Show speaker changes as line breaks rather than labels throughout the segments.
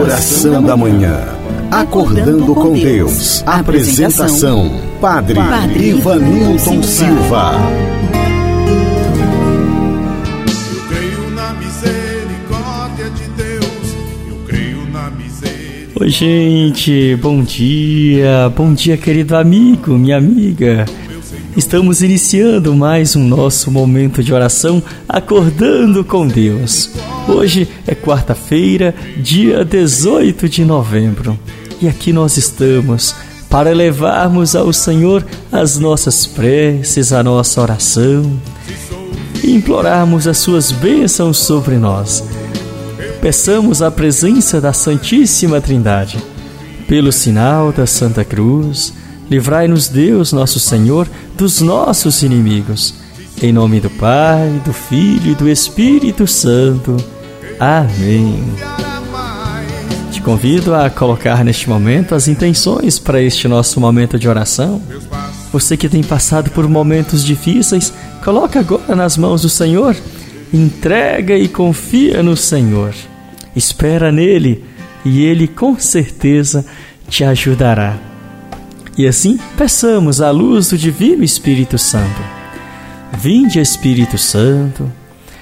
Oração da Manhã. Acordando com Deus. Apresentação: Padre, Padre Ivanilton Silva.
Eu creio na misericórdia de Deus. Eu creio na misericórdia.
Oi, gente, bom dia, bom dia, querido amigo, minha amiga. Estamos iniciando mais um nosso momento de oração, acordando com Deus. Hoje é quarta-feira, dia 18 de novembro, e aqui nós estamos para levarmos ao Senhor as nossas preces, a nossa oração e implorarmos as suas bênçãos sobre nós. Peçamos a presença da Santíssima Trindade. Pelo sinal da Santa Cruz, livrai-nos Deus, nosso Senhor, dos nossos inimigos. Em nome do Pai, do Filho e do Espírito Santo. Amém. Te convido a colocar neste momento as intenções para este nosso momento de oração. Você que tem passado por momentos difíceis, coloca agora nas mãos do Senhor. Entrega e confia no Senhor. Espera nele e ele com certeza te ajudará. E assim, peçamos a luz do Divino Espírito Santo. Vinde, Espírito Santo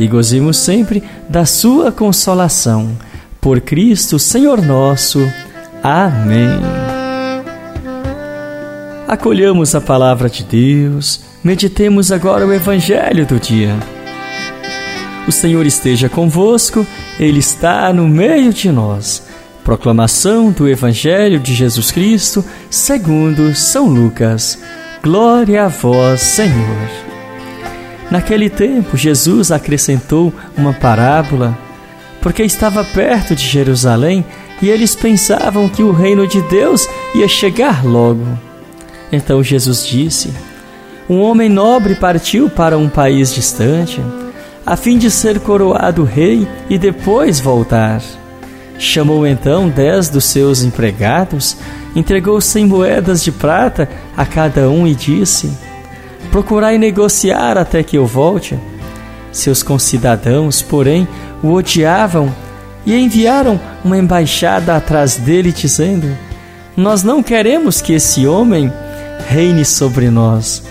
e gozemos sempre da sua consolação. Por Cristo, Senhor nosso. Amém. Acolhamos a palavra de Deus, meditemos agora o Evangelho do dia. O Senhor esteja convosco, Ele está no meio de nós. Proclamação do Evangelho de Jesus Cristo, segundo São Lucas. Glória a vós, Senhor. Naquele tempo, Jesus acrescentou uma parábola, porque estava perto de Jerusalém e eles pensavam que o reino de Deus ia chegar logo. Então Jesus disse: Um homem nobre partiu para um país distante, a fim de ser coroado rei e depois voltar. Chamou então dez dos seus empregados, entregou cem moedas de prata a cada um e disse: Procurai negociar até que eu volte. Seus concidadãos, porém, o odiavam e enviaram uma embaixada atrás dele, dizendo: Nós não queremos que esse homem reine sobre nós.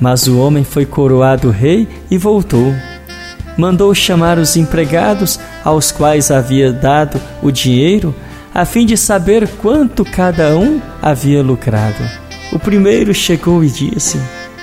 Mas o homem foi coroado rei e voltou. Mandou chamar os empregados, aos quais havia dado o dinheiro, a fim de saber quanto cada um havia lucrado. O primeiro chegou e disse: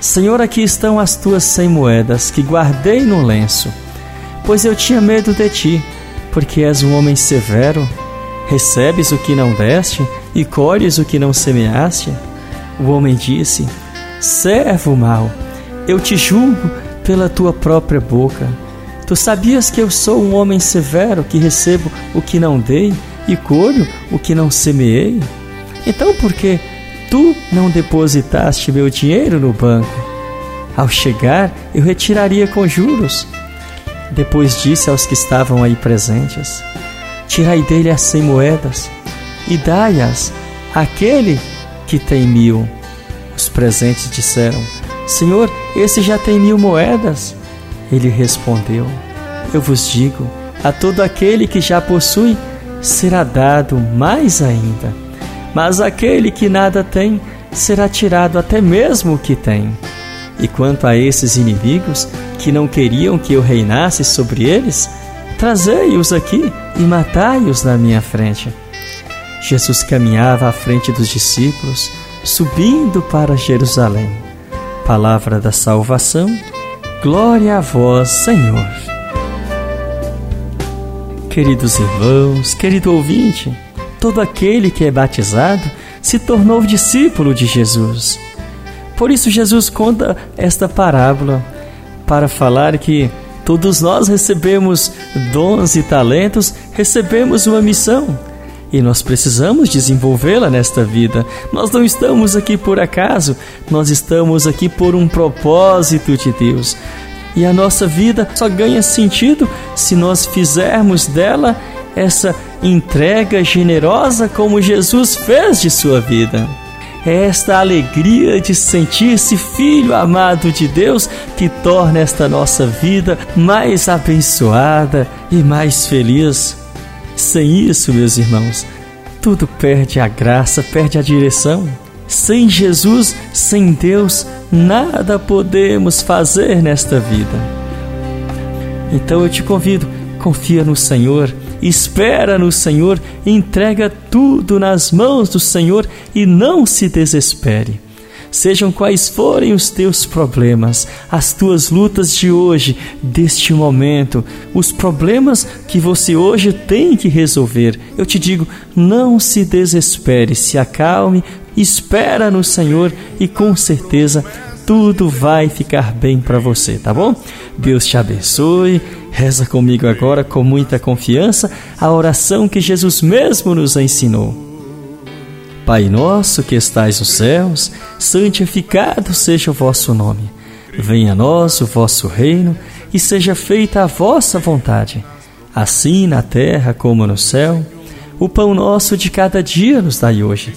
Senhor, aqui estão as tuas cem moedas que guardei no lenço, pois eu tinha medo de ti, porque és um homem severo. Recebes o que não deste e colhes o que não semeaste? O homem disse: Servo mau, eu te julgo pela tua própria boca. Tu sabias que eu sou um homem severo, que recebo o que não dei e colho o que não semeei? Então, por que tu não depositaste meu dinheiro no banco. Ao chegar, eu retiraria com juros. Depois disse aos que estavam aí presentes: Tirai dele as cem moedas e dai-as àquele que tem mil. Os presentes disseram: Senhor, esse já tem mil moedas. Ele respondeu: Eu vos digo, a todo aquele que já possui será dado mais ainda mas aquele que nada tem será tirado até mesmo o que tem. E quanto a esses inimigos que não queriam que eu reinasse sobre eles, trazei-os aqui e matai-os na minha frente. Jesus caminhava à frente dos discípulos, subindo para Jerusalém. Palavra da salvação, glória a vós, Senhor. Queridos irmãos, querido ouvinte, todo aquele que é batizado se tornou discípulo de Jesus. Por isso, Jesus conta esta parábola para falar que todos nós recebemos dons e talentos, recebemos uma missão e nós precisamos desenvolvê-la nesta vida. Nós não estamos aqui por acaso, nós estamos aqui por um propósito de Deus. E a nossa vida só ganha sentido se nós fizermos dela essa entrega generosa como Jesus fez de sua vida. É esta alegria de sentir-se filho amado de Deus que torna esta nossa vida mais abençoada e mais feliz. Sem isso, meus irmãos, tudo perde a graça, perde a direção. Sem Jesus, sem Deus, nada podemos fazer nesta vida. Então eu te convido, confia no Senhor, espera no Senhor, entrega tudo nas mãos do Senhor e não se desespere. Sejam quais forem os teus problemas, as tuas lutas de hoje, deste momento, os problemas que você hoje tem que resolver, eu te digo, não se desespere, se acalme, espera no Senhor e com certeza tudo vai ficar bem para você, tá bom? Deus te abençoe. Reza comigo agora com muita confiança a oração que Jesus mesmo nos ensinou. Pai nosso que estais nos céus, santificado seja o vosso nome. Venha a nós o vosso reino e seja feita a vossa vontade, assim na terra como no céu. O pão nosso de cada dia nos dai hoje.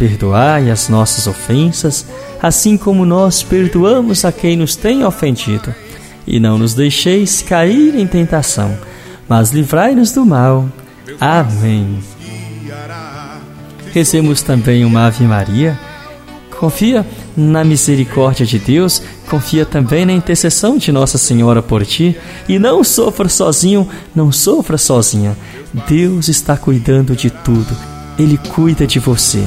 Perdoai as nossas ofensas, assim como nós perdoamos a quem nos tem ofendido. E não nos deixeis cair em tentação, mas livrai-nos do mal. Amém. Rezemos também uma Ave Maria. Confia na misericórdia de Deus, confia também na intercessão de Nossa Senhora por ti e não sofra sozinho, não sofra sozinha. Deus está cuidando de tudo, Ele cuida de você.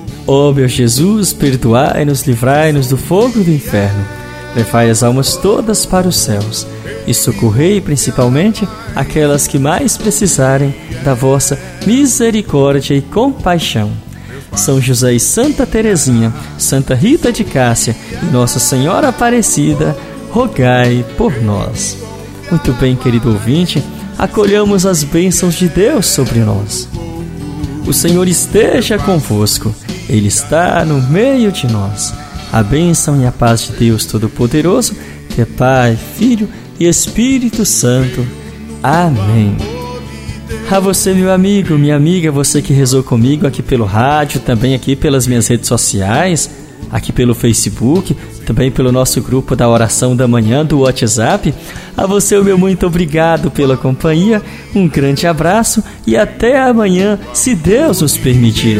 Ó oh, meu Jesus, perdoai-nos, livrai-nos do fogo do inferno, levai as almas todas para os céus e socorrei principalmente aquelas que mais precisarem da vossa misericórdia e compaixão. São José e Santa Teresinha, Santa Rita de Cássia e Nossa Senhora Aparecida, rogai por nós. Muito bem, querido ouvinte, acolhamos as bênçãos de Deus sobre nós. O Senhor esteja convosco, Ele está no meio de nós. A bênção e a paz de Deus Todo-Poderoso, que é Pai, Filho e Espírito Santo. Amém. A você, meu amigo, minha amiga, você que rezou comigo aqui pelo rádio, também aqui pelas minhas redes sociais, aqui pelo Facebook, também pelo nosso grupo da oração da manhã do WhatsApp. A você, o meu muito obrigado pela companhia, um grande abraço e até amanhã, se Deus nos permitir.